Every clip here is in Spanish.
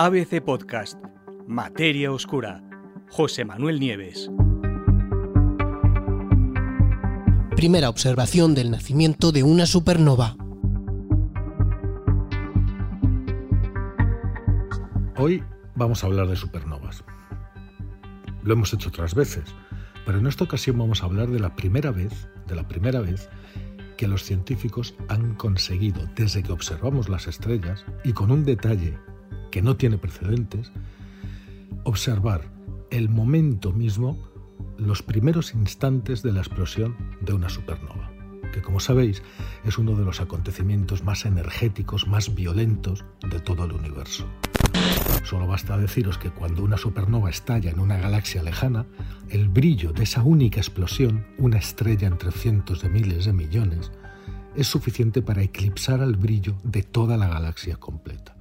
ABC Podcast, Materia Oscura, José Manuel Nieves. Primera observación del nacimiento de una supernova. Hoy vamos a hablar de supernovas. Lo hemos hecho otras veces, pero en esta ocasión vamos a hablar de la primera vez, de la primera vez que los científicos han conseguido, desde que observamos las estrellas, y con un detalle que no tiene precedentes, observar el momento mismo, los primeros instantes de la explosión de una supernova, que como sabéis es uno de los acontecimientos más energéticos, más violentos de todo el universo. Solo basta deciros que cuando una supernova estalla en una galaxia lejana, el brillo de esa única explosión, una estrella entre cientos de miles de millones, es suficiente para eclipsar al brillo de toda la galaxia completa.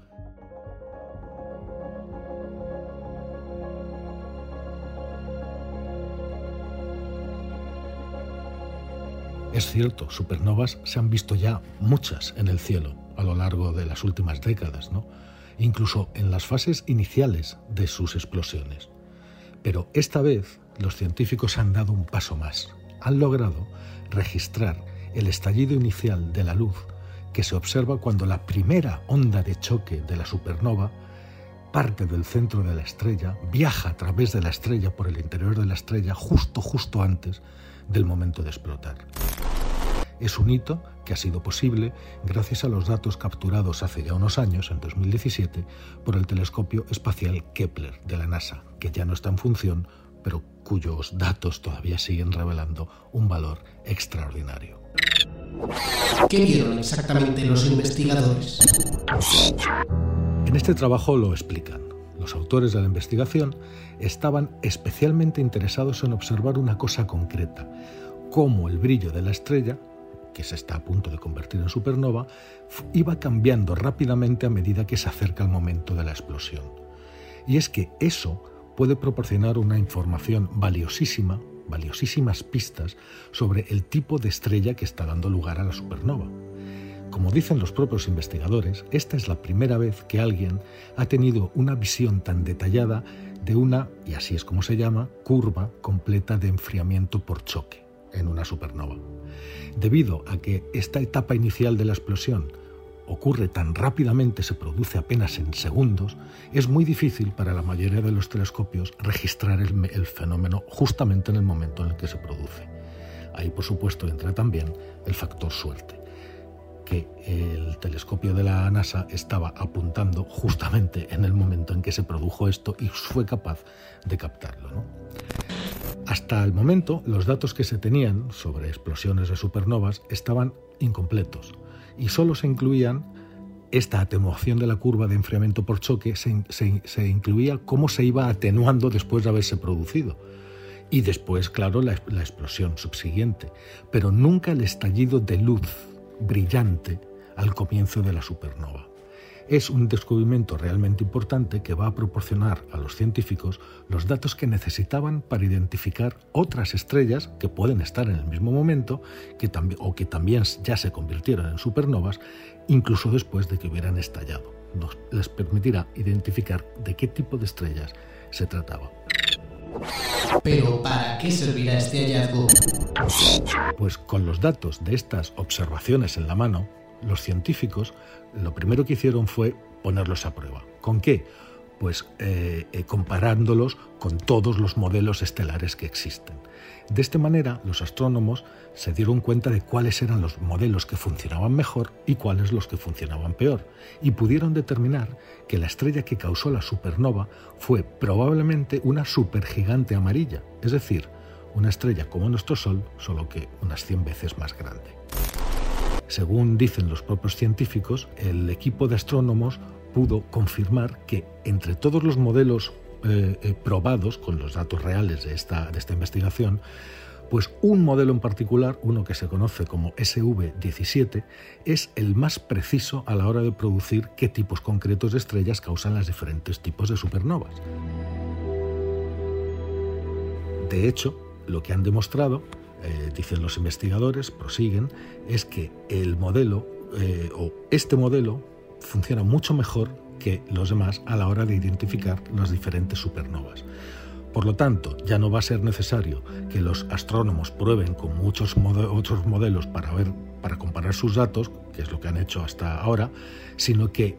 Es cierto, supernovas se han visto ya muchas en el cielo a lo largo de las últimas décadas, ¿no? incluso en las fases iniciales de sus explosiones. Pero esta vez los científicos han dado un paso más. Han logrado registrar el estallido inicial de la luz que se observa cuando la primera onda de choque de la supernova parte del centro de la estrella, viaja a través de la estrella por el interior de la estrella justo, justo antes del momento de explotar. Es un hito que ha sido posible gracias a los datos capturados hace ya unos años, en 2017, por el telescopio espacial Kepler de la NASA, que ya no está en función, pero cuyos datos todavía siguen revelando un valor extraordinario. ¿Qué vieron exactamente los investigadores? En este trabajo lo explican. Los autores de la investigación estaban especialmente interesados en observar una cosa concreta, cómo el brillo de la estrella que se está a punto de convertir en supernova, iba cambiando rápidamente a medida que se acerca el momento de la explosión. Y es que eso puede proporcionar una información valiosísima, valiosísimas pistas sobre el tipo de estrella que está dando lugar a la supernova. Como dicen los propios investigadores, esta es la primera vez que alguien ha tenido una visión tan detallada de una, y así es como se llama, curva completa de enfriamiento por choque en una supernova. Debido a que esta etapa inicial de la explosión ocurre tan rápidamente, se produce apenas en segundos, es muy difícil para la mayoría de los telescopios registrar el, fenómeno justamente en el momento en el que se produce. Ahí, por supuesto, entra también el factor suerte, que el telescopio de la NASA estaba apuntando justamente en el momento en que se produjo esto y fue capaz de captarlo. Hasta el momento, los datos que se tenían sobre explosiones de supernovas estaban incompletos y solo se incluían esta atenuación de la curva de enfriamiento por choque, se, incluía cómo se iba atenuando después de haberse producido. Y después, claro, la, la explosión subsiguiente, pero nunca el estallido de luz brillante al comienzo de la supernova es un descubrimiento realmente importante que va a proporcionar a los científicos los datos que necesitaban para identificar otras estrellas que pueden estar en el mismo momento que o que también ya se convirtieron en supernovas, incluso después de que hubieran estallado. Nos, les permitirá identificar de qué tipo de estrellas se trataba. Pero ¿para qué servirá este hallazgo? Pues con los datos de estas observaciones en la mano, los científicos lo primero que hicieron fue ponerlos a prueba. ¿Con qué? Pues eh, eh, comparándolos con todos los modelos estelares que existen. De esta manera, los astrónomos se dieron cuenta de cuáles eran los modelos que funcionaban mejor y cuáles los que funcionaban peor, y pudieron determinar que la estrella que causó la supernova fue probablemente una supergigante amarilla, es decir, una estrella como nuestro Sol, solo que unas 100 veces más grande. Según dicen los propios científicos, el equipo de astrónomos pudo confirmar que entre todos los modelos eh, eh, probados con los datos reales de esta, de esta investigación, pues un modelo en particular, uno que se conoce como SV17, es el más preciso a la hora de producir qué tipos concretos de estrellas causan los diferentes tipos de supernovas. De hecho, lo que han demostrado eh, dicen los investigadores, prosiguen, es que el modelo o este modelo funciona mucho mejor que los demás a la hora de identificar las diferentes supernovas. Por lo tanto, ya no va a ser necesario que los astrónomos prueben con muchos otros modelos para ver para comparar sus datos, que es lo que han hecho hasta ahora, sino que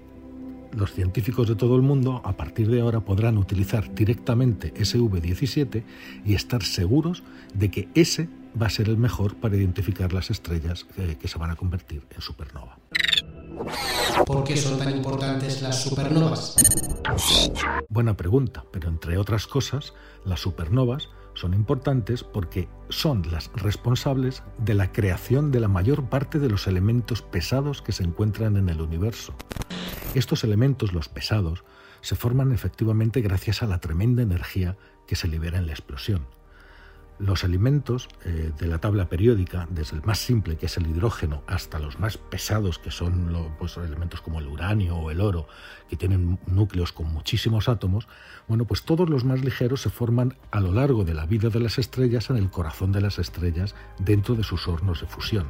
los científicos de todo el mundo a partir de ahora podrán utilizar directamente SV17 y estar seguros de que ese va a ser el mejor para identificar las estrellas que, que se van a convertir en supernova. ¿Por qué son tan importantes las supernovas? Buena pregunta, pero entre otras cosas, las supernovas son importantes porque son las responsables de la creación de la mayor parte de los elementos pesados que se encuentran en el universo. Estos elementos, los pesados, se forman efectivamente gracias a la tremenda energía que se libera en la explosión. Los alimentos eh, de la tabla periódica, desde el más simple, que es el hidrógeno, hasta los más pesados, que son pues, elementos como el uranio o el oro, que tienen núcleos con muchísimos átomos, bueno, pues todos los más ligeros se forman a lo largo de la vida de las estrellas en el corazón de las estrellas, dentro de sus hornos de fusión.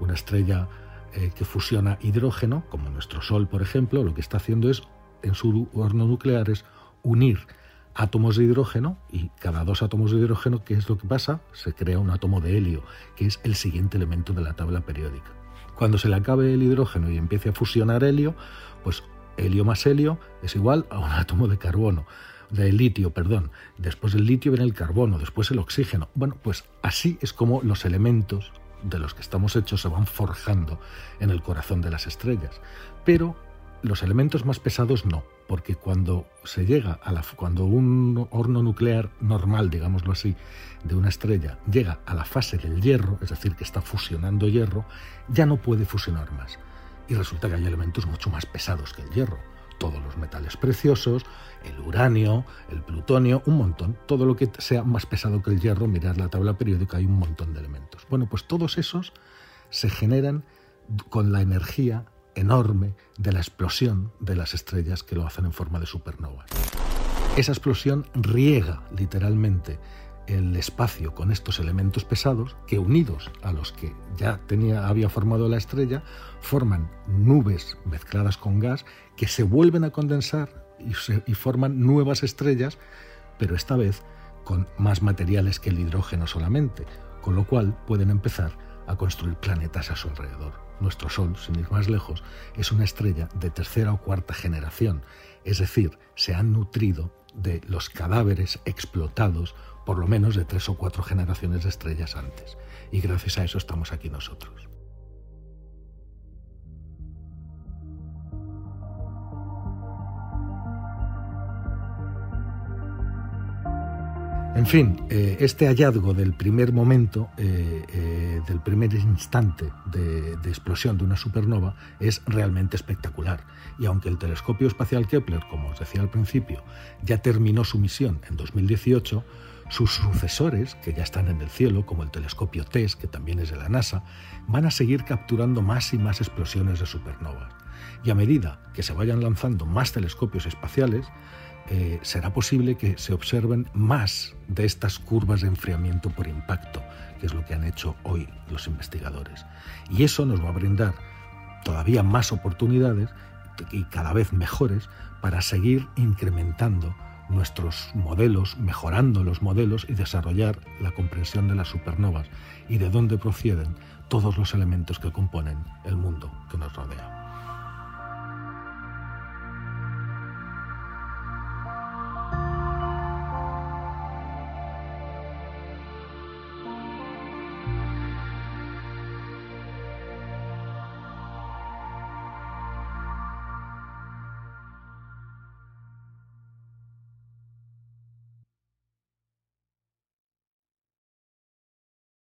Una estrella eh, que fusiona hidrógeno, como nuestro Sol, por ejemplo, lo que está haciendo es, en su horno nuclear, es unir átomos de hidrógeno y cada dos átomos de hidrógeno, ¿qué es lo que pasa? Se crea un átomo de helio, que es el siguiente elemento de la tabla periódica. Cuando se le acabe el hidrógeno y empiece a fusionar helio, pues helio más helio es igual a un átomo de carbono, de litio, perdón. Después del litio viene el carbono, después el oxígeno. Bueno, pues así es como los elementos de los que estamos hechos se van forjando en el corazón de las estrellas. Pero los elementos más pesados no, porque cuando se llega a la cuando un horno nuclear normal, digámoslo así, de una estrella llega a la fase del hierro, es decir, que está fusionando hierro, ya no puede fusionar más. Y resulta que hay elementos mucho más pesados que el hierro. Todos los metales preciosos, el uranio, el plutonio, un montón. Todo lo que sea más pesado que el hierro, mirad la tabla periódica, hay un montón de elementos. Bueno, pues todos esos se generan con la energía enorme de la explosión de las estrellas que lo hacen en forma de supernova. Esa explosión riega literalmente el espacio con estos elementos pesados que unidos a los que ya tenía, había formado la estrella forman nubes mezcladas con gas que se vuelven a condensar y, y forman nuevas estrellas, pero esta vez con más materiales que el hidrógeno solamente, con lo cual pueden empezar a construir planetas a su alrededor. Nuestro Sol, sin ir más lejos, es una estrella de tercera o cuarta generación, es decir, se han nutrido de los cadáveres explotados por lo menos de tres o cuatro generaciones de estrellas antes. Y gracias a eso estamos aquí nosotros. En fin, eh, este hallazgo del primer momento, eh, eh, del primer instante de, de, explosión de una supernova es realmente espectacular. Y aunque el telescopio espacial Kepler, como os decía al principio, ya terminó su misión en 2018, sus sucesores, que ya están en el cielo, como el telescopio TESS, que también es de la NASA, van a seguir capturando más y más explosiones de supernovas. Y a medida que se vayan lanzando más telescopios espaciales, eh, será posible que se observen más de estas curvas de enfriamiento por impacto, que es lo que han hecho hoy los investigadores. Y eso nos va a brindar todavía más oportunidades y cada vez mejores para seguir incrementando nuestros modelos, mejorando los modelos y desarrollar la comprensión de las supernovas y de dónde proceden todos los elementos que componen el mundo que nos rodea.